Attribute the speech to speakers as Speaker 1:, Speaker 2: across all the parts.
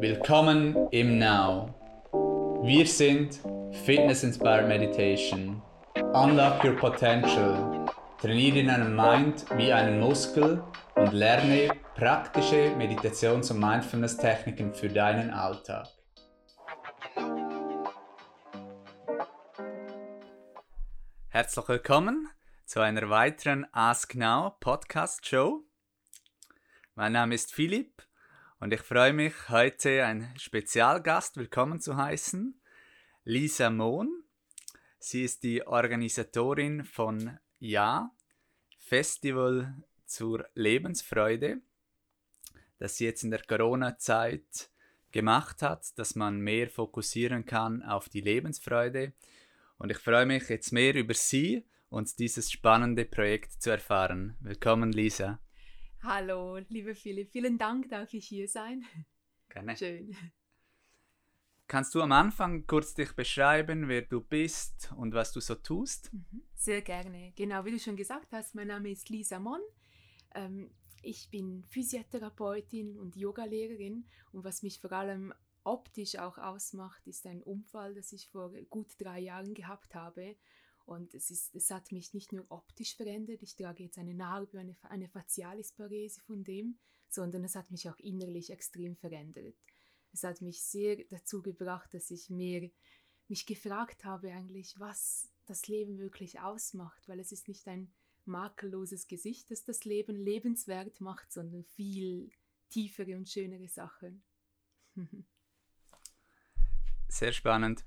Speaker 1: Willkommen im Now. Wir sind Fitness Inspired Meditation. Unlock your potential. Trainiere deinen Mind wie einen Muskel und lerne praktische Meditations- und Mindfulness-Techniken für deinen Alltag. Herzlich willkommen zu einer weiteren Ask Now Podcast Show. Mein Name ist Philipp und ich freue mich, heute einen Spezialgast willkommen zu heißen, Lisa Mohn. Sie ist die Organisatorin von Ja, Festival zur Lebensfreude, das sie jetzt in der Corona-Zeit gemacht hat, dass man mehr fokussieren kann auf die Lebensfreude. Und ich freue mich jetzt mehr über sie und dieses spannende Projekt zu erfahren. Willkommen, Lisa.
Speaker 2: Hallo, liebe Philipp, vielen Dank, darf ich hier sein.
Speaker 1: Gerne.
Speaker 2: Schön.
Speaker 1: Kannst du am Anfang kurz dich beschreiben, wer du bist und was du so tust?
Speaker 2: Mhm. Sehr gerne. Genau, wie du schon gesagt hast, mein Name ist Lisa Mon. Ähm, ich bin Physiotherapeutin und Yogalehrerin und was mich vor allem optisch auch ausmacht, ist ein Unfall, das ich vor gut drei Jahren gehabt habe und es, ist, es hat mich nicht nur optisch verändert, ich trage jetzt eine Narbe, eine, eine Facialisparese von dem, sondern es hat mich auch innerlich extrem verändert. Es hat mich sehr dazu gebracht, dass ich mir mich gefragt habe eigentlich, was das Leben wirklich ausmacht, weil es ist nicht ein makelloses Gesicht, das das Leben lebenswert macht, sondern viel tiefere und schönere Sachen.
Speaker 1: Sehr spannend.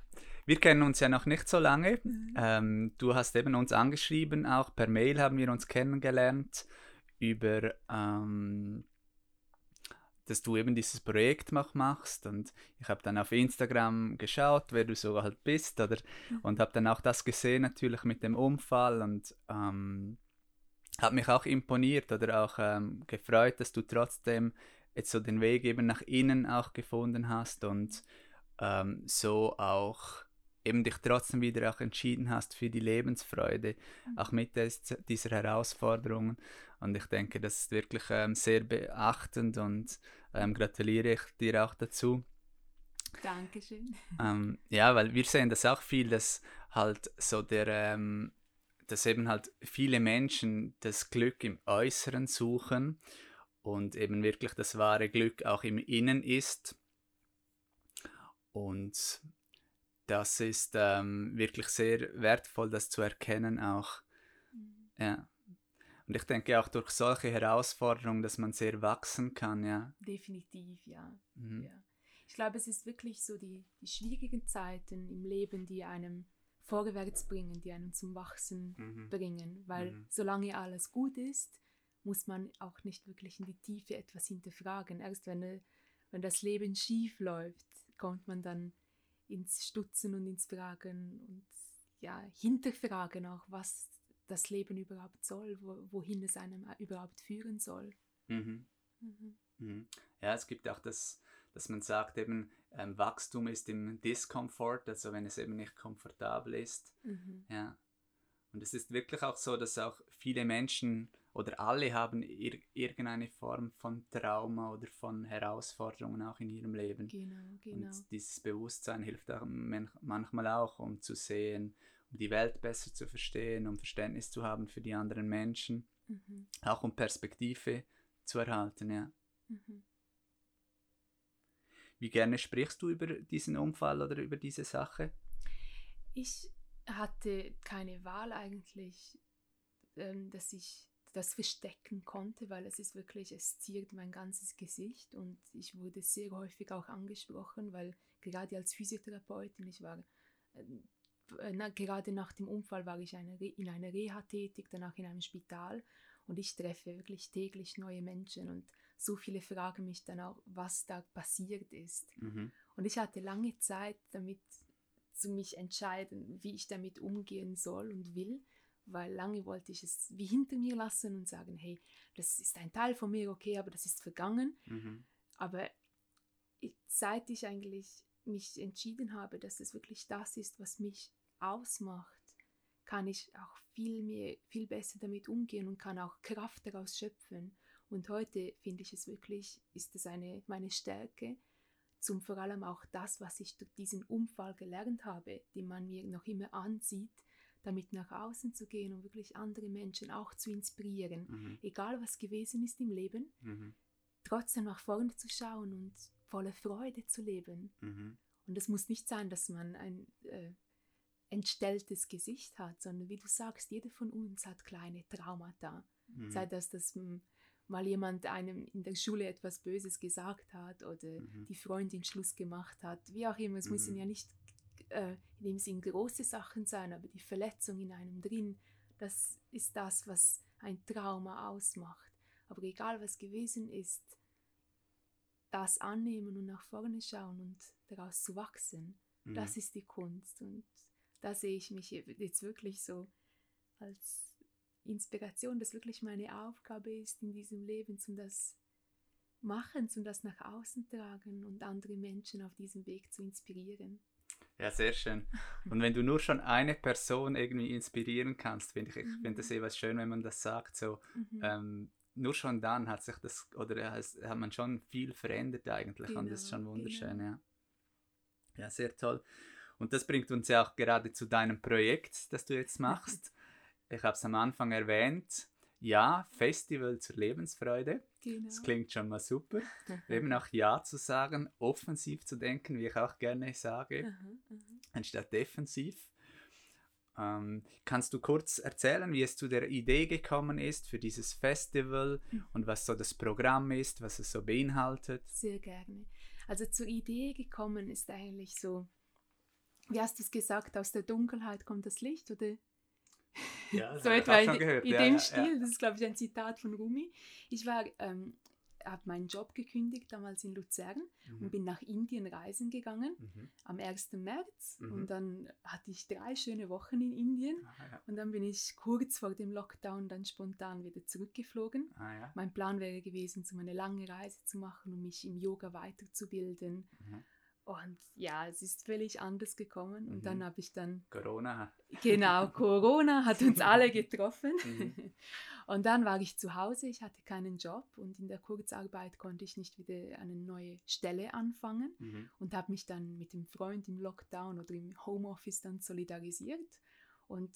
Speaker 1: Wir kennen uns ja noch nicht so lange. Mhm. Ähm, du hast eben uns angeschrieben, auch per Mail haben wir uns kennengelernt über, ähm, dass du eben dieses Projekt noch machst und ich habe dann auf Instagram geschaut, wer du so halt bist oder mhm. und habe dann auch das gesehen natürlich mit dem Unfall und ähm, hat mich auch imponiert oder auch ähm, gefreut, dass du trotzdem jetzt so den Weg eben nach innen auch gefunden hast und ähm, so auch eben dich trotzdem wieder auch entschieden hast für die Lebensfreude, mhm. auch mit des, dieser Herausforderungen. Und ich denke, das ist wirklich ähm, sehr beachtend und ähm, gratuliere ich dir auch dazu.
Speaker 2: Dankeschön.
Speaker 1: Ähm, ja, weil wir sehen das auch viel, dass halt so der, ähm, dass eben halt viele Menschen das Glück im Äußeren suchen und eben wirklich das wahre Glück auch im Innen ist. Und das ist ähm, wirklich sehr wertvoll, das zu erkennen auch. Mhm. Ja. Und ich denke auch durch solche Herausforderungen, dass man sehr wachsen kann, ja.
Speaker 2: Definitiv, ja. Mhm. ja. Ich glaube, es ist wirklich so die, die schwierigen Zeiten im Leben, die einem vorwärts bringen, die einen zum Wachsen mhm. bringen. Weil mhm. solange alles gut ist, muss man auch nicht wirklich in die Tiefe etwas hinterfragen. Erst wenn, wenn das Leben schief läuft, kommt man dann ins Stutzen und ins Fragen und ja, hinterfragen auch, was das Leben überhaupt soll, wo, wohin es einem überhaupt führen soll.
Speaker 1: Mhm. Mhm. Mhm. Ja, es gibt auch das, dass man sagt, eben ähm, Wachstum ist im Discomfort, also wenn es eben nicht komfortabel ist. Mhm. Ja. Und es ist wirklich auch so, dass auch viele Menschen oder alle haben ir irgendeine Form von Trauma oder von Herausforderungen auch in ihrem Leben.
Speaker 2: Genau, genau.
Speaker 1: Und dieses Bewusstsein hilft auch manchmal auch, um zu sehen, um die Welt besser zu verstehen, um Verständnis zu haben für die anderen Menschen, mhm. auch um Perspektive zu erhalten, ja. Mhm. Wie gerne sprichst du über diesen Unfall oder über diese Sache?
Speaker 2: Ich hatte keine Wahl eigentlich, ähm, dass ich das verstecken konnte, weil es ist wirklich, es ziert mein ganzes Gesicht und ich wurde sehr häufig auch angesprochen, weil gerade als Physiotherapeutin, ich war, äh, na, gerade nach dem Unfall war ich eine, in einer Reha tätig, danach in einem Spital und ich treffe wirklich täglich neue Menschen und so viele fragen mich dann auch, was da passiert ist. Mhm. Und ich hatte lange Zeit damit zu mich entscheiden, wie ich damit umgehen soll und will weil lange wollte ich es wie hinter mir lassen und sagen, hey, das ist ein Teil von mir, okay, aber das ist vergangen. Mhm. Aber seit ich eigentlich mich entschieden habe, dass es wirklich das ist, was mich ausmacht, kann ich auch viel mehr, viel besser damit umgehen und kann auch Kraft daraus schöpfen. Und heute finde ich es wirklich, ist es eine, meine Stärke, zum vor allem auch das, was ich durch diesen Unfall gelernt habe, den man mir noch immer ansieht, damit nach außen zu gehen und wirklich andere Menschen auch zu inspirieren,
Speaker 1: Mhm.
Speaker 2: egal was gewesen ist im Leben,
Speaker 1: Mhm.
Speaker 2: trotzdem nach vorne zu schauen und voller Freude zu leben.
Speaker 1: Mhm.
Speaker 2: Und es muss nicht sein, dass man ein äh, entstelltes Gesicht hat, sondern wie du sagst, jeder von uns hat kleine Traumata.
Speaker 1: Mhm.
Speaker 2: Sei das, dass mal jemand einem in der Schule etwas Böses gesagt hat oder
Speaker 1: Mhm.
Speaker 2: die Freundin Schluss gemacht hat, wie auch immer. Es müssen
Speaker 1: Mhm.
Speaker 2: ja nicht äh, in dem Sinn große Sachen sein, aber die Verletzung in einem drin, das ist das, was ein Trauma ausmacht. Aber egal was gewesen ist, das annehmen und nach vorne schauen und daraus zu wachsen,
Speaker 1: Mhm.
Speaker 2: das ist die Kunst. Und da sehe ich mich jetzt wirklich so als Inspiration, dass wirklich meine Aufgabe ist in diesem Leben, zum das machen, zum das nach außen tragen und andere Menschen auf diesem Weg zu inspirieren.
Speaker 1: Ja, sehr schön. Und wenn du nur schon eine Person irgendwie inspirieren kannst, finde ich, ich finde das
Speaker 2: Mhm.
Speaker 1: eh schön, wenn man das sagt, so,
Speaker 2: Mhm.
Speaker 1: ähm, nur schon dann hat sich das, oder hat man schon viel verändert eigentlich und das ist schon
Speaker 2: Genau,
Speaker 1: wunderschön,
Speaker 2: genau.
Speaker 1: ja. Ja, sehr toll. Und das bringt uns ja auch gerade zu deinem Projekt, das du jetzt machst. Ich habe es am Anfang erwähnt. Ja, Festival zur Lebensfreude.
Speaker 2: genau.
Speaker 1: Das klingt schon mal super. Eben auch Ja zu sagen, offensiv zu denken, wie ich auch gerne sage,
Speaker 2: Aha, aha.
Speaker 1: anstatt defensiv. Ähm, kannst du kurz erzählen, wie es zu der Idee gekommen ist für dieses Festival
Speaker 2: Mhm.
Speaker 1: und was so das Programm ist, was es so beinhaltet?
Speaker 2: Sehr gerne. Also zur Idee gekommen ist eigentlich so, wie hast du es gesagt, aus der Dunkelheit kommt das Licht, oder?
Speaker 1: Ja,
Speaker 2: so etwa in, in dem Stil, das ist glaube ich ein Zitat von Rumi. Ich war, ähm, habe meinen Job gekündigt, damals in Luzern und
Speaker 1: Mhm.
Speaker 2: bin nach Indien reisen gegangen
Speaker 1: Mhm.
Speaker 2: am 1. März
Speaker 1: Mhm.
Speaker 2: und dann hatte ich drei schöne Wochen in Indien
Speaker 1: Ah, ja.
Speaker 2: und dann bin ich kurz vor dem Lockdown dann spontan wieder zurückgeflogen.
Speaker 1: Ah, ja.
Speaker 2: Mein Plan wäre gewesen, so eine lange Reise zu machen, um mich im Yoga weiterzubilden. Und ja, es ist völlig anders gekommen. Und
Speaker 1: Mhm.
Speaker 2: dann habe ich dann,
Speaker 1: Corona.
Speaker 2: genau, Corona hat uns alle getroffen.
Speaker 1: Mhm.
Speaker 2: Und dann war ich zu Hause, ich hatte keinen Job und in der Kurzarbeit konnte ich nicht wieder eine neue Stelle anfangen
Speaker 1: Mhm.
Speaker 2: und habe mich dann mit dem Freund im Lockdown oder im Homeoffice dann solidarisiert und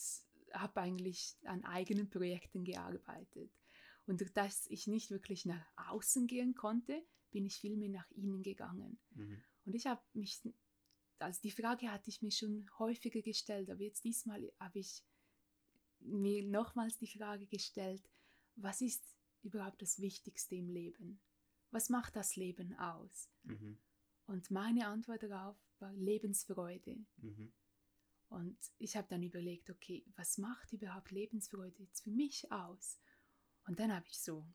Speaker 2: habe eigentlich an eigenen Projekten gearbeitet. Und durch das ich nicht wirklich nach außen gehen konnte, bin ich viel mehr nach innen gegangen.
Speaker 1: Mhm.
Speaker 2: Und ich habe mich, also die Frage hatte ich mir schon häufiger gestellt, aber jetzt diesmal habe ich mir nochmals die Frage gestellt, was ist überhaupt das Wichtigste im Leben? Was macht das Leben aus?
Speaker 1: Mhm.
Speaker 2: Und meine Antwort darauf war Lebensfreude.
Speaker 1: Mhm.
Speaker 2: Und ich habe dann überlegt, okay, was macht überhaupt Lebensfreude jetzt für mich aus? Und dann habe ich so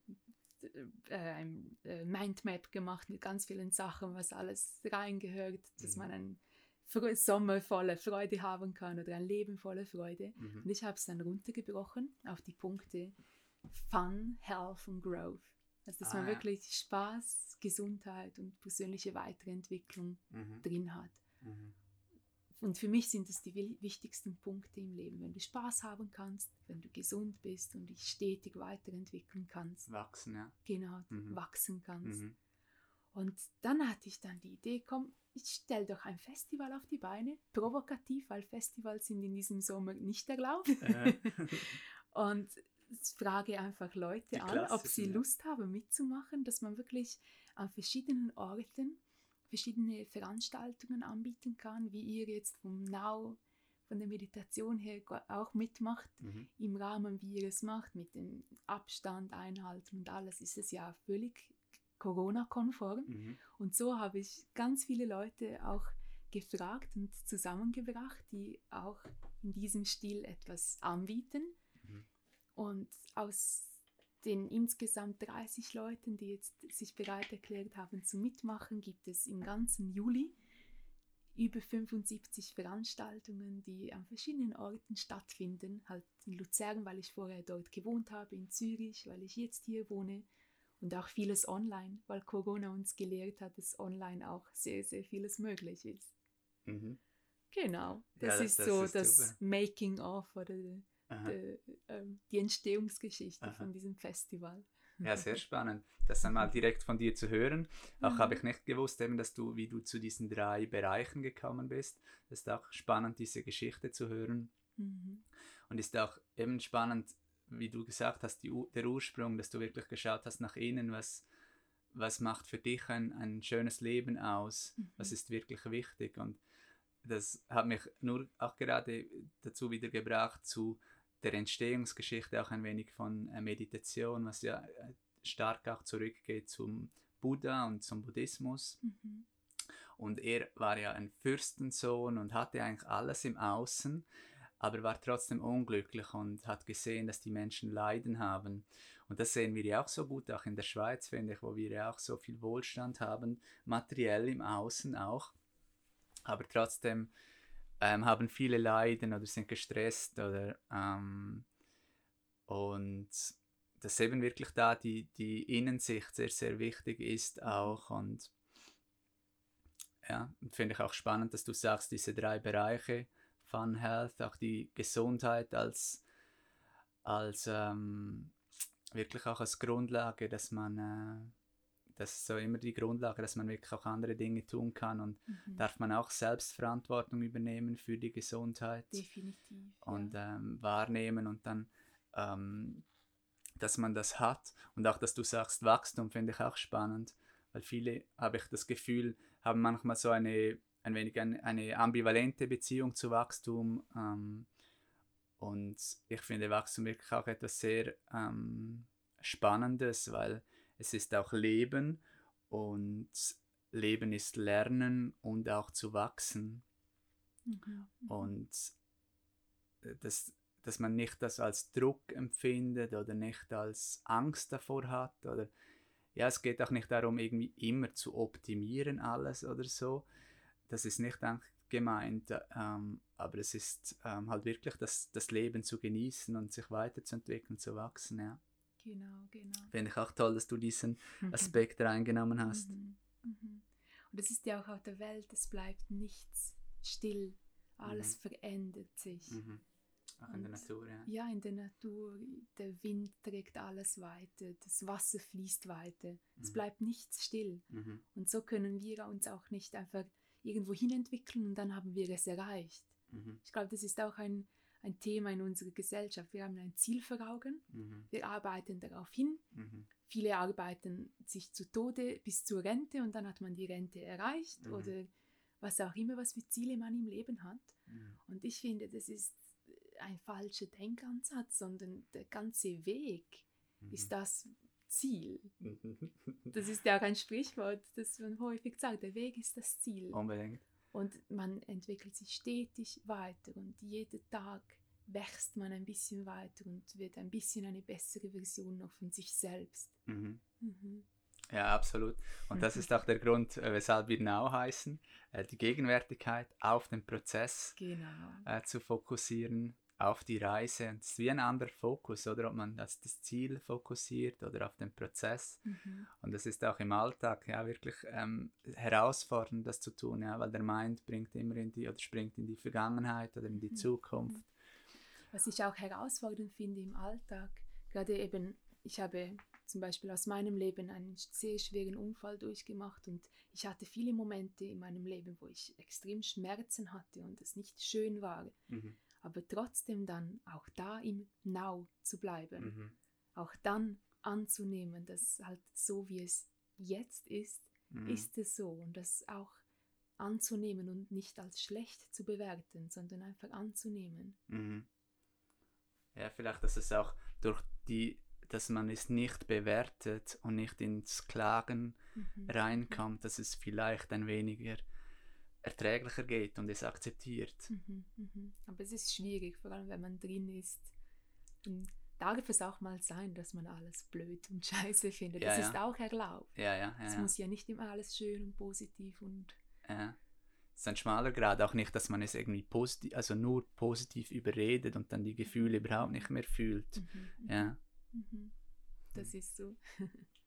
Speaker 2: äh, ein äh, Mindmap gemacht mit ganz vielen Sachen, was alles reingehört, dass
Speaker 1: Mhm.
Speaker 2: man einen Fre- Sommer voller Freude haben kann oder ein Leben voller Freude.
Speaker 1: Mhm.
Speaker 2: Und ich habe es dann runtergebrochen auf die Punkte Fun, Health und Growth. Also dass
Speaker 1: Ah,
Speaker 2: man
Speaker 1: ja.
Speaker 2: wirklich Spaß, Gesundheit und persönliche Weiterentwicklung
Speaker 1: Mhm.
Speaker 2: drin hat.
Speaker 1: Mhm.
Speaker 2: Und für mich sind es die wi- wichtigsten Punkte im Leben. Wenn du Spaß haben kannst, wenn du gesund bist und dich stetig weiterentwickeln kannst,
Speaker 1: Wachsen, ja.
Speaker 2: genau,
Speaker 1: Mhm.
Speaker 2: wachsen kannst.
Speaker 1: Mhm.
Speaker 2: Und dann hatte ich dann die Idee, komm, ich stelle doch ein Festival auf die Beine, provokativ, weil Festivals sind in diesem Sommer nicht erlaubt.
Speaker 1: Äh.
Speaker 2: Und frage einfach Leute
Speaker 1: Die
Speaker 2: an, ob sie
Speaker 1: ja.
Speaker 2: Lust haben mitzumachen, dass man wirklich an verschiedenen Orten verschiedene Veranstaltungen anbieten kann, wie ihr jetzt vom Now, von der Meditation her auch mitmacht,
Speaker 1: Mhm.
Speaker 2: im Rahmen, wie ihr es macht, mit dem Abstand einhalten und alles, ist es ja völlig Corona-konform.
Speaker 1: Mhm.
Speaker 2: Und so habe ich ganz viele Leute auch gefragt und zusammengebracht, die auch in diesem Stil etwas anbieten.
Speaker 1: Mhm.
Speaker 2: Und aus den insgesamt 30 Leuten, die jetzt sich bereit erklärt haben zu mitmachen, gibt es im ganzen Juli über 75 Veranstaltungen, die an verschiedenen Orten stattfinden. Halt in Luzern, weil ich vorher dort gewohnt habe, in Zürich, weil ich jetzt hier wohne und auch vieles online, weil Corona uns gelehrt hat, dass online auch sehr, sehr vieles möglich ist.
Speaker 1: Mhm.
Speaker 2: Genau,
Speaker 1: Ja,
Speaker 2: das,
Speaker 1: das-
Speaker 2: ist
Speaker 1: das
Speaker 2: so
Speaker 1: ist
Speaker 2: das
Speaker 1: super.
Speaker 2: Making of oder die, ähm, die Entstehungsgeschichte
Speaker 1: Aha.
Speaker 2: von diesem Festival.
Speaker 1: Ja, sehr spannend, das einmal direkt von dir zu hören. Auch mhm. habe ich nicht gewusst, eben, dass du, wie du zu diesen drei Bereichen gekommen bist. Es ist auch spannend, diese Geschichte zu hören. Mhm. Und ist auch eben spannend, wie du gesagt hast, die, der Ursprung, dass du wirklich geschaut hast nach innen, was, was macht für dich ein, ein schönes Leben aus, mhm. was ist wirklich wichtig. Und das hat mich nur auch gerade dazu wieder gebracht, zu der Entstehungsgeschichte auch ein wenig von äh, Meditation, was ja äh, stark auch zurückgeht zum Buddha und zum Buddhismus. Mhm. Und er war ja ein Fürstensohn und hatte eigentlich alles im Außen, aber war trotzdem unglücklich und hat gesehen, dass die Menschen Leiden haben. Und das sehen wir ja auch so gut, auch in der Schweiz, finde ich, wo wir ja auch so viel Wohlstand haben, materiell im Außen auch. Aber trotzdem ähm, haben viele Leiden oder sind gestresst oder ähm, und dass eben wirklich da die, die Innensicht sehr, sehr wichtig ist auch und ja, finde ich auch spannend, dass du sagst, diese drei Bereiche, Fun Health, auch die Gesundheit als, als ähm, wirklich auch als Grundlage, dass man äh, das ist so immer die Grundlage, dass man wirklich auch andere Dinge tun kann und mhm. darf man auch Selbstverantwortung übernehmen für die Gesundheit.
Speaker 2: Definitiv.
Speaker 1: Und ja. ähm, wahrnehmen und dann, ähm, dass man das hat und auch, dass du sagst, Wachstum finde ich auch spannend, weil viele, habe ich das Gefühl, haben manchmal so eine, ein wenig eine, eine ambivalente Beziehung zu Wachstum. Ähm, und ich finde Wachstum wirklich auch etwas sehr ähm, Spannendes, weil es ist auch Leben und Leben ist Lernen und auch zu wachsen. Mhm. mhm. Und äh, das, dass man nicht das als Druck empfindet oder nicht als Angst davor hat oder ja, es geht auch nicht darum, irgendwie immer zu optimieren alles oder so. Das ist nicht gemeint, ähm, aber es ist ähm, halt wirklich das, das Leben zu genießen und sich weiterzuentwickeln, zu wachsen, ja.
Speaker 2: Genau, genau.
Speaker 1: Finde ich auch toll, dass du diesen mhm. Aspekt reingenommen hast.
Speaker 2: Mhm. Mhm. Und es ist ja auch auf der Welt, es bleibt nichts still. Alles mhm. verändert sich.
Speaker 1: Auch in der Natur, ja.
Speaker 2: Ja, in der Natur. Der Wind trägt alles weiter, das Wasser fließt weiter. Es bleibt nichts still. Und so können wir uns auch nicht einfach irgendwo hin entwickeln und dann haben wir es erreicht. Ich glaube, das ist auch ein, ein Thema in unserer Gesellschaft. Wir haben ein Ziel vor Augen, mhm. wir arbeiten darauf hin. Mhm. Viele arbeiten sich zu Tode bis zur Rente und dann hat man die Rente erreicht mhm. oder was auch immer, was für Ziele man im Leben hat. Mhm. Und ich finde, das ist ein falscher Denkansatz, sondern der ganze Weg mhm. ist das Ziel. Das ist ja auch ein Sprichwort, das man häufig sagt, der Weg ist das Ziel.
Speaker 1: Unbedingt.
Speaker 2: Und man entwickelt sich stetig weiter und jeden Tag wächst man ein bisschen weiter und wird ein bisschen eine bessere Version noch von sich selbst.
Speaker 1: Mhm. Mhm. Ja, absolut. Und das ist auch der Grund, äh, weshalb wir Now heißen, äh, die Gegenwärtigkeit auf den Prozess
Speaker 2: genau.
Speaker 1: Äh, zu fokussieren, auf die Reise. Und es ist wie ein anderer Fokus, oder ob man das, das Ziel fokussiert oder auf den Prozess. Mhm. Und das ist auch im Alltag ja wirklich ähm, herausfordernd, das zu tun, ja, weil der Mind bringt immer in die oder springt in die Vergangenheit oder in die mhm. Zukunft.
Speaker 2: Was ich auch herausfordernd finde im Alltag, gerade eben, ich habe zum Beispiel aus meinem Leben einen sehr schweren Unfall durchgemacht und ich hatte viele Momente in meinem Leben, wo ich extrem Schmerzen hatte und es nicht schön war. Mhm aber trotzdem dann auch da im Now zu bleiben. Mhm. Auch dann anzunehmen, dass halt so wie es jetzt ist, mhm. ist es so und das auch anzunehmen und nicht als schlecht zu bewerten, sondern einfach anzunehmen.
Speaker 1: Mhm. Ja, vielleicht, dass es auch durch die, dass man es nicht bewertet und nicht ins Klagen mhm. reinkommt, dass es vielleicht ein weniger erträglicher geht und es akzeptiert.
Speaker 2: Mhm, mhm. Aber es ist schwierig, vor allem wenn man drin ist. Und darf es auch mal sein, dass man alles blöd und scheiße findet. Ja, das ja. ist auch erlaubt.
Speaker 1: Ja, ja,
Speaker 2: ja, es muss ja nicht immer alles schön und positiv und.
Speaker 1: Ja. Es ist ein schmaler Grad, auch nicht, dass man es irgendwie positiv, also nur positiv überredet und dann die Gefühle überhaupt nicht mehr fühlt. Mhm, mhm. ja.
Speaker 2: Mhm. Das ist so.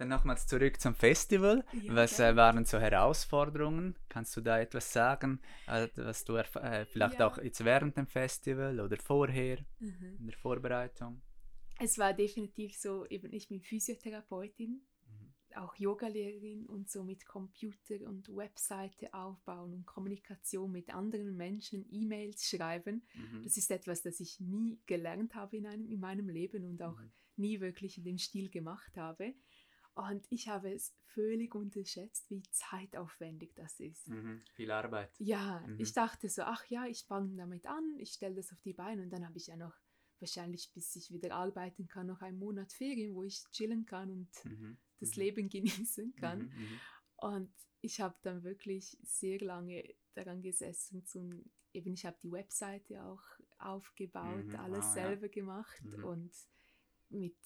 Speaker 1: Dann nochmals zurück zum Festival.
Speaker 2: Ja,
Speaker 1: was äh, waren so Herausforderungen? Kannst du da etwas sagen, äh, was du äh, vielleicht
Speaker 2: Ja.
Speaker 1: auch jetzt während dem Festival oder vorher
Speaker 2: Mhm.
Speaker 1: in der Vorbereitung?
Speaker 2: Es war definitiv so, eben ich bin Physiotherapeutin,
Speaker 1: Mhm.
Speaker 2: auch Yogalehrerin und so mit Computer und Webseite aufbauen und Kommunikation mit anderen Menschen, E-Mails schreiben.
Speaker 1: Mhm.
Speaker 2: Das ist etwas, das ich nie gelernt habe in, einem, in meinem Leben und auch
Speaker 1: Mhm.
Speaker 2: nie wirklich in dem Stil gemacht habe. Und ich habe es völlig unterschätzt, wie zeitaufwendig das ist.
Speaker 1: Mhm. Viel Arbeit.
Speaker 2: Ja,
Speaker 1: Mhm.
Speaker 2: ich dachte so, ach ja, ich fange damit an, ich stelle das auf die Beine und dann habe ich ja noch wahrscheinlich, bis ich wieder arbeiten kann, noch einen Monat Ferien, wo ich chillen kann und
Speaker 1: Mhm.
Speaker 2: das
Speaker 1: Mhm.
Speaker 2: Leben genießen kann.
Speaker 1: Mhm. Mhm.
Speaker 2: Und ich habe dann wirklich sehr lange daran gesessen, zum, eben ich habe die Webseite auch aufgebaut,
Speaker 1: Mhm,
Speaker 2: alles
Speaker 1: ja.
Speaker 2: selber gemacht
Speaker 1: Mhm.
Speaker 2: und mit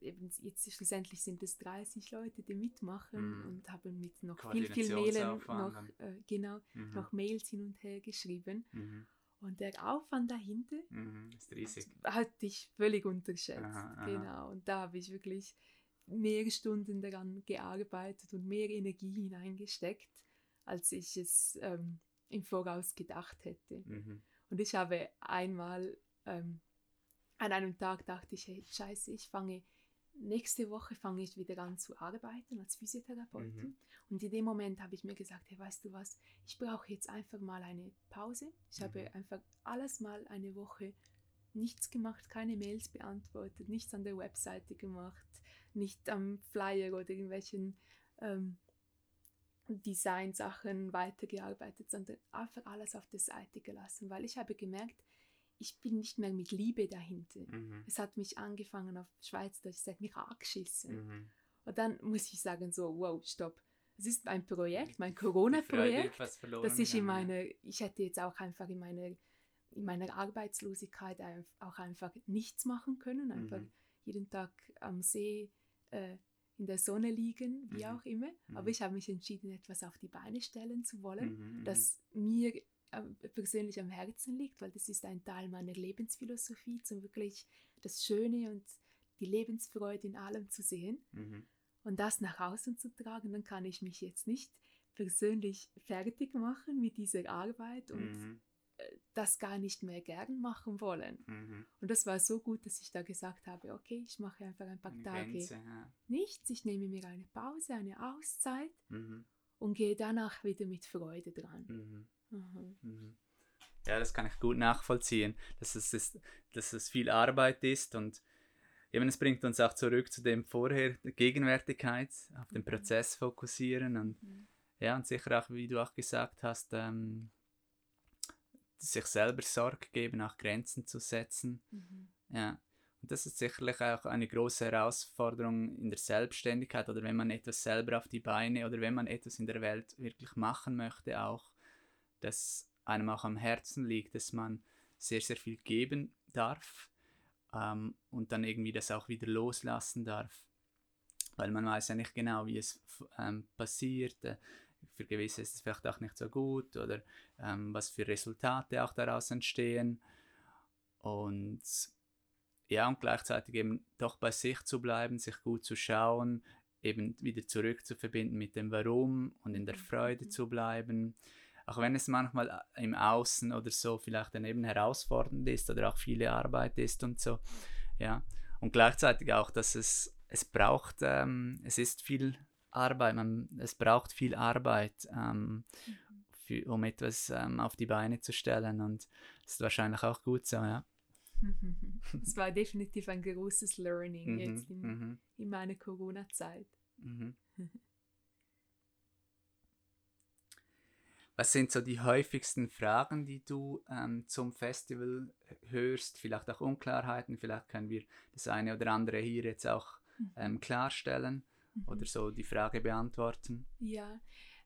Speaker 2: eben jetzt schlussendlich sind es 30 Leute, die mitmachen
Speaker 1: Mhm.
Speaker 2: und haben mit noch viel, viel Mailen noch, äh, genau,
Speaker 1: Mhm.
Speaker 2: noch Mails hin und her geschrieben.
Speaker 1: Mhm.
Speaker 2: Und der Aufwand dahinter
Speaker 1: Mhm. Ist riesig.
Speaker 2: hatte ich völlig unterschätzt.
Speaker 1: Aha, aha.
Speaker 2: Genau. Und da habe ich wirklich mehr Stunden daran gearbeitet und mehr Energie hineingesteckt, als ich es ähm, im Voraus gedacht hätte.
Speaker 1: Mhm.
Speaker 2: Und ich habe einmal ähm, an einem Tag dachte ich, hey, scheiße, ich fange nächste Woche fange ich wieder an zu arbeiten als Physiotherapeutin.
Speaker 1: Mhm.
Speaker 2: Und in dem Moment habe ich mir gesagt, hey, weißt du was, ich brauche jetzt einfach mal eine Pause. Ich habe
Speaker 1: Mhm.
Speaker 2: einfach alles mal eine Woche nichts gemacht, keine Mails beantwortet, nichts an der Webseite gemacht, nicht am Flyer oder irgendwelchen ähm, Design-Sachen weitergearbeitet, sondern einfach alles auf der Seite gelassen, weil ich habe gemerkt, ich bin nicht mehr mit Liebe dahinter.
Speaker 1: Mhm.
Speaker 2: Es hat mich angefangen auf Schweizerdeutsch, es hat mich angeschissen.
Speaker 1: Mhm.
Speaker 2: Und dann muss ich sagen, so, wow, stopp. Es ist ein Projekt, mein Corona-Projekt,
Speaker 1: etwas verloren
Speaker 2: das ich in meiner, ich hätte jetzt auch einfach in meiner, in meiner Arbeitslosigkeit auch einfach nichts machen können, einfach
Speaker 1: Mhm.
Speaker 2: jeden Tag am See äh, in der Sonne liegen, wie
Speaker 1: Mhm.
Speaker 2: auch immer.
Speaker 1: Mhm.
Speaker 2: Aber ich habe mich entschieden, etwas auf die Beine stellen zu wollen,
Speaker 1: Mhm.
Speaker 2: das mir äh, persönlich am Herzen liegt, weil das ist ein Teil meiner Lebensphilosophie, zum wirklich das Schöne und die Lebensfreude in allem zu sehen
Speaker 1: Mhm.
Speaker 2: und das nach außen zu tragen, dann kann ich mich jetzt nicht persönlich fertig machen mit dieser Arbeit und
Speaker 1: Mhm.
Speaker 2: das gar nicht mehr gern machen wollen.
Speaker 1: Mhm.
Speaker 2: Und das war so gut, dass ich da gesagt habe, okay, ich mache einfach ein paar
Speaker 1: Eine
Speaker 2: Tage
Speaker 1: Grenze, ja.
Speaker 2: nichts, ich nehme mir eine Pause, eine Auszeit
Speaker 1: Mhm.
Speaker 2: und gehe danach wieder mit Freude dran.
Speaker 1: Mhm. Ja, das kann ich gut nachvollziehen, dass es, ist, dass es viel Arbeit ist und eben, es bringt uns auch zurück zu dem vorher, der Gegenwärtigkeit, auf den
Speaker 2: Mhm.
Speaker 1: Prozess fokussieren und
Speaker 2: Mhm.
Speaker 1: ja, und sicher auch, wie du auch gesagt hast, ähm, sich selber Sorge geben, auch Grenzen zu setzen.
Speaker 2: Mhm.
Speaker 1: Ja, und das ist sicherlich auch eine große Herausforderung in der Selbstständigkeit oder wenn man etwas selber auf die Beine oder wenn man etwas in der Welt wirklich machen möchte, auch, dass einem auch am Herzen liegt, dass man sehr, sehr viel geben darf ähm, und dann irgendwie das auch wieder loslassen darf. Weil man weiß ja nicht genau, wie es ähm, passiert. Äh, für gewisse ist es vielleicht auch nicht so gut oder ähm, was für Resultate auch daraus entstehen. Und ja, und gleichzeitig eben doch bei sich zu bleiben, sich gut zu schauen, eben wieder zurück zu verbinden mit dem Warum und in der Freude
Speaker 2: Mhm.
Speaker 1: zu bleiben. Auch wenn es manchmal äh, im Außen oder so vielleicht dann eben herausfordernd ist oder auch viele Arbeit ist und so. Ja. Und gleichzeitig auch, dass es, es braucht, ähm, es ist viel Arbeit, man, es braucht viel Arbeit, ähm,
Speaker 2: Mhm.
Speaker 1: für, um etwas ähm, auf die Beine zu stellen. Und das ist wahrscheinlich auch gut so, ja.
Speaker 2: Es war definitiv ein großes Learning
Speaker 1: Mhm,
Speaker 2: jetzt in,
Speaker 1: mhm,
Speaker 2: in meiner Corona-Zeit.
Speaker 1: Was sind so die häufigsten Fragen, die du ähm, zum Festival hörst? Vielleicht auch Unklarheiten, vielleicht können wir das eine oder andere hier jetzt auch ähm, klarstellen oder so die Frage beantworten.
Speaker 2: Ja,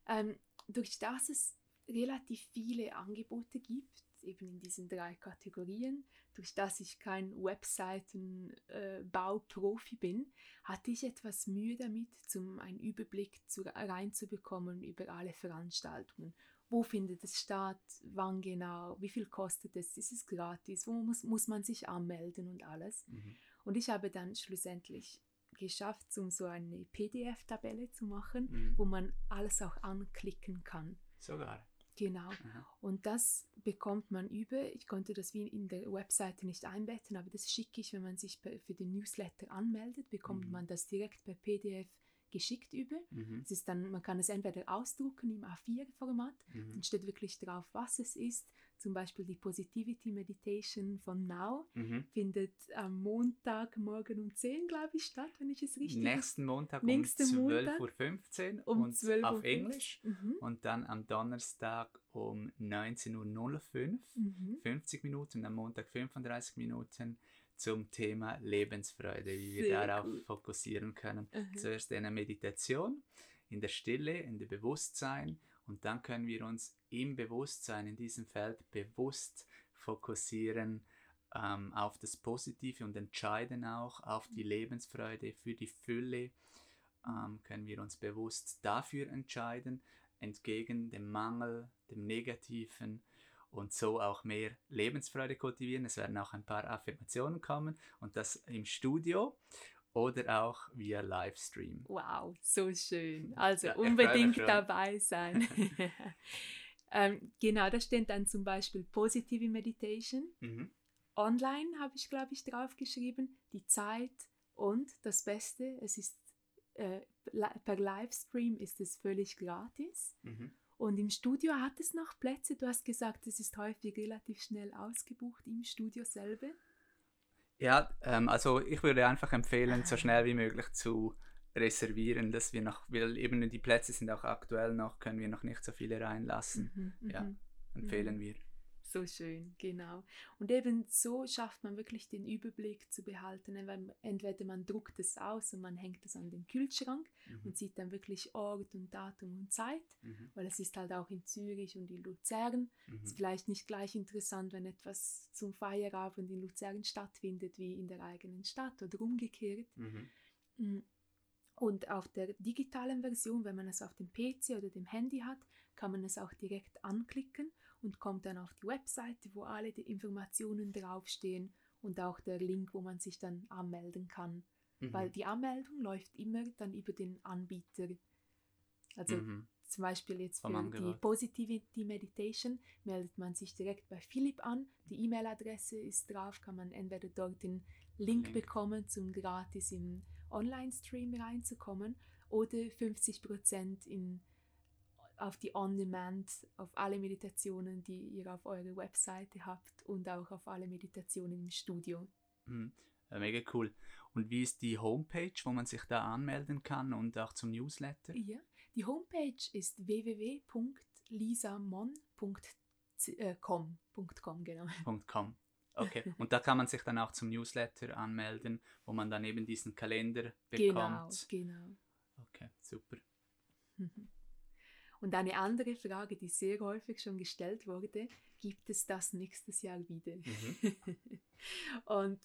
Speaker 2: ähm, durch das es relativ viele Angebote gibt, eben in diesen drei Kategorien, durch das ich kein Webseitenbauprofi bin, hatte ich etwas Mühe damit, zum einen Überblick zu, reinzubekommen über alle Veranstaltungen. Wo findet es statt, wann genau, wie viel kostet es, ist es gratis, wo muss, muss man sich anmelden und alles.
Speaker 1: Mhm.
Speaker 2: Und ich habe dann schlussendlich geschafft, um so eine PDF-Tabelle zu machen,
Speaker 1: Mhm.
Speaker 2: wo man alles auch anklicken kann.
Speaker 1: Sogar.
Speaker 2: Genau.
Speaker 1: Aha.
Speaker 2: Und das bekommt man über. Ich konnte das wie in der Webseite nicht einbetten, aber das schicke ich, wenn man sich für den Newsletter anmeldet, bekommt
Speaker 1: Mhm.
Speaker 2: man das direkt per PDF geschickt über.
Speaker 1: Mhm.
Speaker 2: Es ist dann, man kann es entweder ausdrucken im A4-Format,
Speaker 1: Mhm.
Speaker 2: dann steht wirklich drauf, was es ist. Zum Beispiel die Positivity Meditation von Now
Speaker 1: Mhm.
Speaker 2: findet am Montag morgen um 10, glaube ich, statt, wenn ich es richtig
Speaker 1: Nächsten Montag
Speaker 2: Nächsten
Speaker 1: um
Speaker 2: Montag
Speaker 1: 12.15 Uhr
Speaker 2: um
Speaker 1: und
Speaker 2: 12
Speaker 1: auf Englisch.
Speaker 2: Mhm.
Speaker 1: Und dann am Donnerstag um 19.05 Uhr,
Speaker 2: Mhm.
Speaker 1: 50 Minuten und am Montag 35 Minuten zum Thema Lebensfreude, wie wir
Speaker 2: Sehr
Speaker 1: darauf
Speaker 2: gut.
Speaker 1: fokussieren können.
Speaker 2: Mhm.
Speaker 1: Zuerst eine Meditation in der Stille, in dem Bewusstsein und dann können wir uns im Bewusstsein, in diesem Feld bewusst fokussieren ähm, auf das Positive und entscheiden auch auf die Lebensfreude, für die Fülle. Ähm, können wir uns bewusst dafür entscheiden, entgegen dem Mangel, dem Negativen und so auch mehr Lebensfreude kultivieren. Es werden auch ein paar Affirmationen kommen und das im Studio oder auch via Livestream.
Speaker 2: Wow, so schön. Also
Speaker 1: Ja,
Speaker 2: unbedingt dabei sein. ähm, genau, da steht dann zum Beispiel Positive Meditation.
Speaker 1: Mhm.
Speaker 2: Online habe ich, glaube ich, draufgeschrieben, die Zeit und das Beste, es ist äh, per Livestream ist es völlig gratis.
Speaker 1: Mhm.
Speaker 2: Und im Studio hat es noch Plätze. Du hast gesagt, es ist häufig relativ schnell ausgebucht im Studio selber.
Speaker 1: Ja, ähm, also ich würde einfach empfehlen, so schnell wie möglich zu reservieren, dass wir noch, weil eben die Plätze sind auch aktuell noch, können wir noch nicht so viele reinlassen.
Speaker 2: Mhm,
Speaker 1: Ja.
Speaker 2: mhm.
Speaker 1: Empfehlen
Speaker 2: Mhm.
Speaker 1: wir.
Speaker 2: So schön, genau. Und eben so schafft man wirklich den Überblick zu behalten. Entweder man druckt es aus und man hängt es an den Kühlschrank
Speaker 1: Mhm.
Speaker 2: und sieht dann wirklich Ort und Datum und Zeit,
Speaker 1: Mhm.
Speaker 2: weil es ist halt auch in Zürich und in Luzern. Ist
Speaker 1: Mhm.
Speaker 2: vielleicht nicht gleich interessant, wenn etwas zum Feierabend in Luzern stattfindet wie in der eigenen Stadt oder umgekehrt.
Speaker 1: Mhm.
Speaker 2: Mm. Und auf der digitalen Version, wenn man es auf dem PC oder dem Handy hat, kann man es auch direkt anklicken und kommt dann auf die Webseite, wo alle die Informationen draufstehen und auch der Link, wo man sich dann anmelden kann.
Speaker 1: Mhm.
Speaker 2: Weil die Anmeldung läuft immer dann über den Anbieter. Also
Speaker 1: Mhm.
Speaker 2: zum Beispiel jetzt für die. Positivity Meditation meldet man sich direkt bei Philipp an. Die E-Mail-Adresse ist drauf, kann man entweder dort den Link,
Speaker 1: Link.
Speaker 2: bekommen, zum gratis im Online-Stream reinzukommen oder 50% in, auf die On-Demand, auf alle Meditationen, die ihr auf eurer Webseite habt und auch auf alle Meditationen im Studio.
Speaker 1: Mhm. Äh, Mega cool. Und wie ist die Homepage, wo man sich da anmelden kann und auch zum Newsletter?
Speaker 2: Ja, die Homepage ist www.lisamon.com. .com, genau.
Speaker 1: .com. Okay. Und da kann man sich dann auch zum Newsletter anmelden, wo man dann eben diesen Kalender
Speaker 2: Genau,
Speaker 1: bekommt.
Speaker 2: genau.
Speaker 1: Okay, super.
Speaker 2: Mhm. Und eine andere Frage, die sehr häufig schon gestellt wurde, gibt es das nächstes Jahr wieder?
Speaker 1: Mhm.
Speaker 2: Und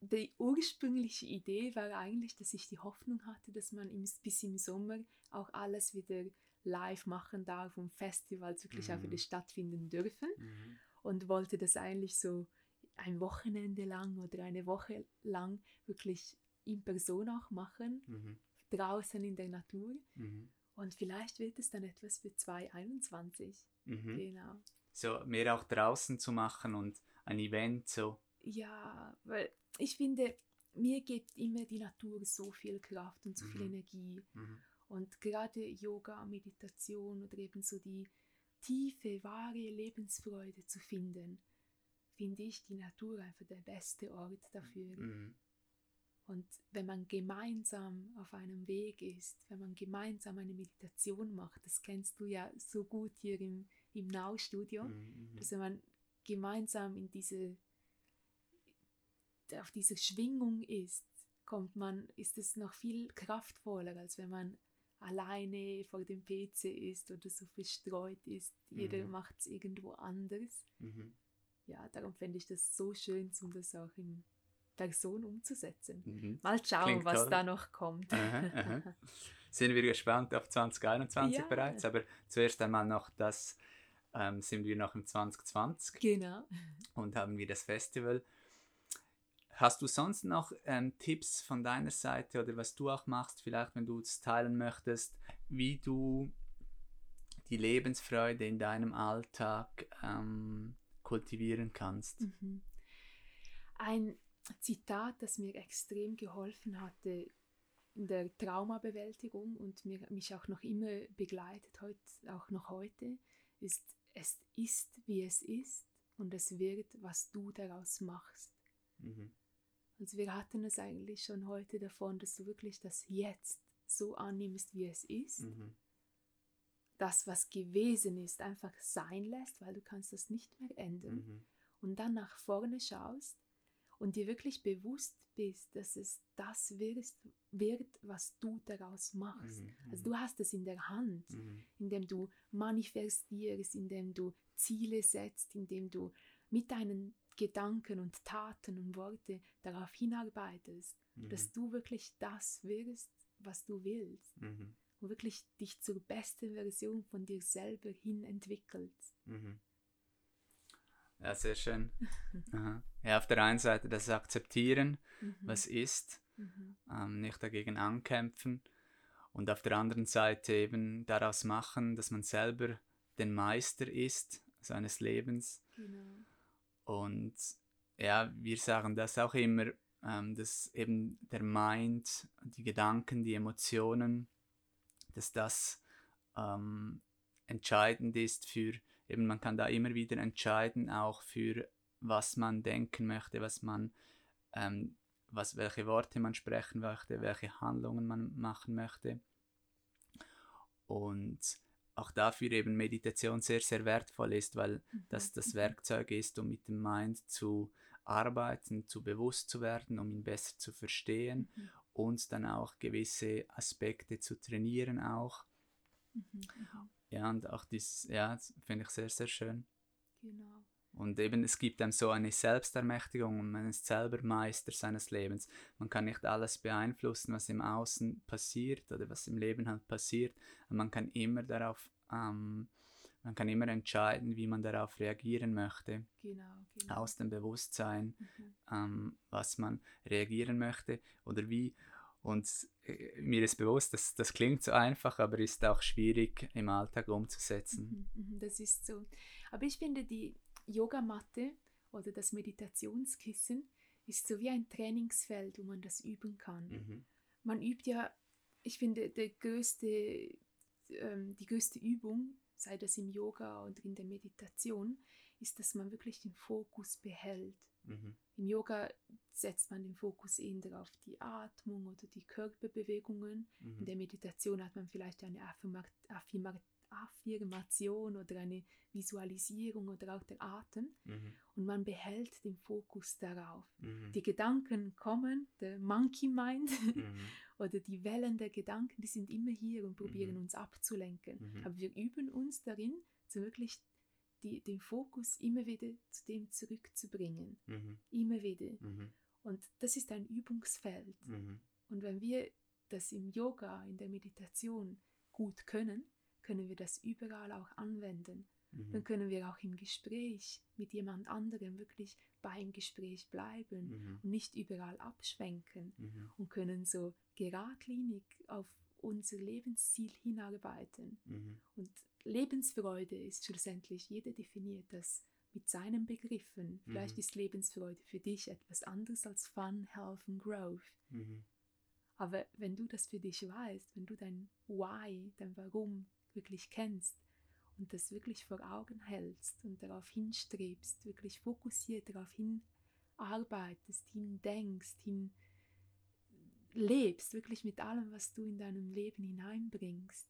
Speaker 2: die ursprüngliche Idee war eigentlich, dass ich die Hoffnung hatte, dass man bis im Sommer auch alles wieder live machen darf und Festivals wirklich auch
Speaker 1: Mhm.
Speaker 2: wieder stattfinden dürfen.
Speaker 1: Mhm.
Speaker 2: Und wollte das eigentlich so ein Wochenende lang oder eine Woche lang wirklich in Person auch machen,
Speaker 1: Mhm.
Speaker 2: draußen in der Natur. Und vielleicht wird es dann etwas für 2021.
Speaker 1: Mhm.
Speaker 2: Genau.
Speaker 1: So mehr auch draußen zu machen und ein Event so.
Speaker 2: Ja, weil ich finde, mir gibt immer die Natur so viel Kraft und so viel
Speaker 1: Mhm.
Speaker 2: Energie.
Speaker 1: Mhm.
Speaker 2: Und gerade Yoga, Meditation oder eben so die tiefe, wahre Lebensfreude zu finden, finde ich die Natur einfach der beste Ort dafür.
Speaker 1: Mhm.
Speaker 2: Und wenn man gemeinsam auf einem Weg ist, wenn man gemeinsam eine Meditation macht, das kennst du ja so gut hier im, im Now-Studio,
Speaker 1: Mhm.
Speaker 2: dass wenn man gemeinsam in diese, auf diese Schwingung ist, kommt man, ist es noch viel kraftvoller, als wenn man alleine vor dem PC ist oder so verstreut ist. Jeder
Speaker 1: Mhm.
Speaker 2: macht es irgendwo anders.
Speaker 1: Mhm.
Speaker 2: Ja, darum fände ich das so schön, um das auch in Person umzusetzen.
Speaker 1: Mhm.
Speaker 2: Mal schauen,
Speaker 1: Klingt
Speaker 2: was
Speaker 1: toll.
Speaker 2: da noch kommt.
Speaker 1: Aha, aha. Sind wir gespannt auf 2021
Speaker 2: Ja.
Speaker 1: bereits, aber zuerst einmal noch das, ähm, sind wir noch im 2020
Speaker 2: genau.
Speaker 1: und haben wir das Festival. Hast du sonst noch ähm, Tipps von deiner Seite oder was du auch machst, vielleicht wenn du es teilen möchtest, wie du die Lebensfreude in deinem Alltag ähm, kultivieren kannst?
Speaker 2: Mhm. Ein Zitat, das mir extrem geholfen hatte in der Traumabewältigung und mir, mich auch noch immer begleitet, heut, auch noch heute, ist, es ist, wie es ist und es wird, was du daraus machst. Mhm. Also wir hatten es eigentlich schon heute davon, dass du wirklich das Jetzt so annimmst, wie es ist. Mhm. Das, was gewesen ist, einfach sein lässt, weil du kannst das nicht mehr ändern. Mhm. Und dann nach vorne schaust und dir wirklich bewusst bist, dass es das wird, wird was du daraus machst. Mhm. Also du hast es in der Hand, mhm. indem du manifestierst, indem du Ziele setzt, indem du mit deinen Gedanken und Taten und Worte darauf hinarbeitest, mhm. dass du wirklich das wirst, was du willst. Mhm. Und wirklich dich zur besten Version von dir selber hin entwickelst.
Speaker 1: Ja, sehr schön. ja, auf der einen Seite das Akzeptieren, mhm. was ist, mhm. ähm, nicht dagegen ankämpfen. Und auf der anderen Seite eben daraus machen, dass man selber den Meister ist seines Lebens. Genau. Und ja, wir sagen das auch immer, ähm, dass eben der Mind, die Gedanken, die Emotionen, dass das ähm, entscheidend ist für, eben man kann da immer wieder entscheiden, auch für was man denken möchte, was man, ähm, was, welche Worte man sprechen möchte, welche Handlungen man machen möchte. Und auch dafür eben Meditation sehr, sehr wertvoll ist, weil mhm. das das Werkzeug ist, um mit dem Mind zu arbeiten, zu bewusst zu werden, um ihn besser zu verstehen mhm. und dann auch gewisse Aspekte zu trainieren auch. Mhm. Ja, und auch das, ja, finde ich sehr, sehr schön. Genau. Und eben, es gibt einem so eine Selbstermächtigung und man ist selber Meister seines Lebens. Man kann nicht alles beeinflussen, was im Außen passiert oder was im Leben halt passiert. Und man kann immer darauf, ähm, man kann immer entscheiden, wie man darauf reagieren möchte. Genau, genau. Aus dem Bewusstsein, mhm. ähm, was man reagieren möchte oder wie. Und äh, mir ist bewusst, dass das klingt so einfach, aber ist auch schwierig im Alltag umzusetzen.
Speaker 2: Mhm, mhm das ist so. Aber ich finde, die, Yogamatte oder das Meditationskissen ist so wie ein Trainingsfeld, wo man das üben kann. Mhm. Man übt ja, ich finde, der größte, ähm, die größte Übung, sei das im Yoga oder in der Meditation, ist, dass man wirklich den Fokus behält. Mhm. Im Yoga setzt man den Fokus eher auf die Atmung oder die Körperbewegungen. Mhm. In der Meditation hat man vielleicht eine Affirmation Affirmation oder eine Visualisierung oder auch der Atem mhm. und man behält den Fokus darauf. Mhm. Die Gedanken kommen, der Monkey Mind mhm. oder die Wellen der Gedanken, die sind immer hier und probieren mhm. uns abzulenken. Aber wir üben uns darin, so wirklich die, den Fokus immer wieder zu dem zurückzubringen. Mhm. Immer wieder. Und das ist ein Übungsfeld. Und wenn wir das im Yoga, in der Meditation gut können, können wir das überall auch anwenden. Mhm. Dann können wir auch im Gespräch mit jemand anderem wirklich beim Gespräch bleiben mhm. und nicht überall abschwenken mhm. und können so geradlinig auf unser Lebensziel hinarbeiten. Mhm. Und Lebensfreude ist schlussendlich, jeder definiert das mit seinen Begriffen. Vielleicht mhm. ist Lebensfreude für dich etwas anderes als Fun, Health und Growth. Mhm. Aber wenn du das für dich weißt, wenn du dein Why, dein Warum wirklich kennst und das wirklich vor Augen hältst und darauf hinstrebst, wirklich fokussiert darauf hin arbeitest, hin denkst, hin lebst, wirklich mit allem, was du in deinem Leben hineinbringst,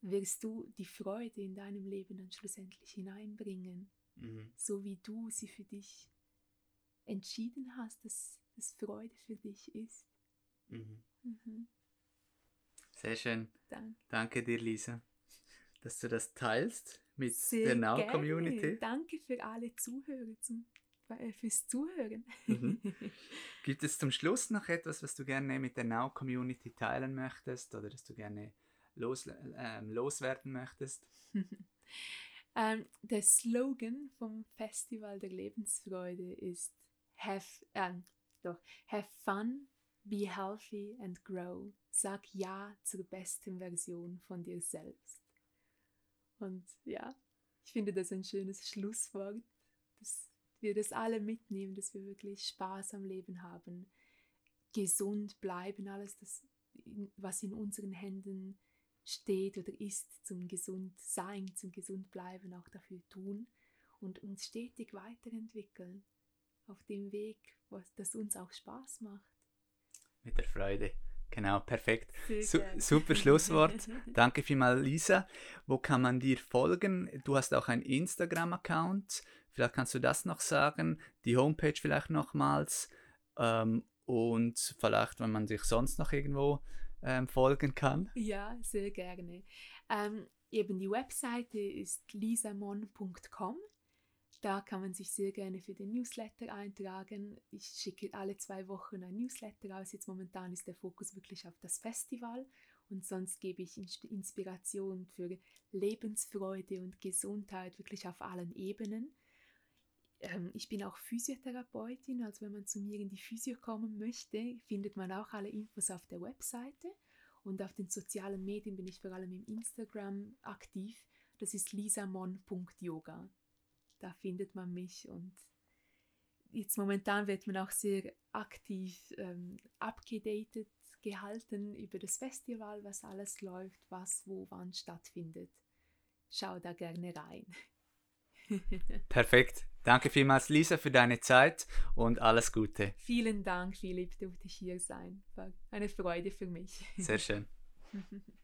Speaker 2: wirst du die Freude in deinem Leben dann schlussendlich hineinbringen, mhm. so wie du sie für dich entschieden hast, dass es Freude für dich ist. Mhm.
Speaker 1: Mhm. Sehr schön. Danke. Danke dir, Lisa, dass du das teilst mit Sehr der Now-Community.
Speaker 2: Danke für alle Zuhörer, zum, fürs Zuhören.
Speaker 1: Mhm. Gibt es zum Schluss noch etwas, was du gerne mit der Now-Community teilen möchtest oder dass du gerne los, äh, loswerden möchtest?
Speaker 2: ähm, der Slogan vom Festival der Lebensfreude ist have, äh, doch, have fun, be healthy and grow. Sag Ja zur besten Version von dir selbst. Und ja, ich finde das ein schönes Schlusswort, wir das alle mitnehmen, dass wir wirklich Spaß am Leben haben, gesund bleiben, alles, das, was in unseren Händen steht oder ist, zum gesund sein, zum gesund bleiben, auch dafür tun und uns stetig weiterentwickeln auf dem Weg, was das uns auch Spaß macht.
Speaker 1: Mit der Freude. Genau, perfekt. Su super Schlusswort. Danke vielmals, Lisa. Wo kann man dir folgen? Du hast auch einen Instagram-Account. Vielleicht kannst du das noch sagen. Die Homepage vielleicht nochmals. Ähm, und vielleicht, wenn man sich sonst noch irgendwo ähm, folgen kann.
Speaker 2: Ja, sehr gerne. Ähm, eben die Webseite ist lisamon.com. Da kann man sich sehr gerne für den Newsletter eintragen. Ich schicke alle zwei Wochen ein Newsletter aus. Jetzt momentan ist der Fokus wirklich auf das Festival und sonst gebe ich Inspiration für Lebensfreude und Gesundheit wirklich auf allen Ebenen. Ähm, ich bin auch Physiotherapeutin, also wenn man zu mir in die Physio kommen möchte, findet man auch alle Infos auf der Webseite. Und auf den sozialen Medien bin ich vor allem im Instagram aktiv. Das ist lisamon.yoga da findet man mich und jetzt momentan wird man auch sehr aktiv ähm, abgedatet gehalten über das Festival, was alles läuft, was wo wann stattfindet. Schau da gerne rein.
Speaker 1: Perfekt. Danke vielmals, Lisa, für deine Zeit und alles Gute.
Speaker 2: Vielen Dank, Philipp, durfte ich hier sein. War eine Freude für mich.
Speaker 1: Sehr schön.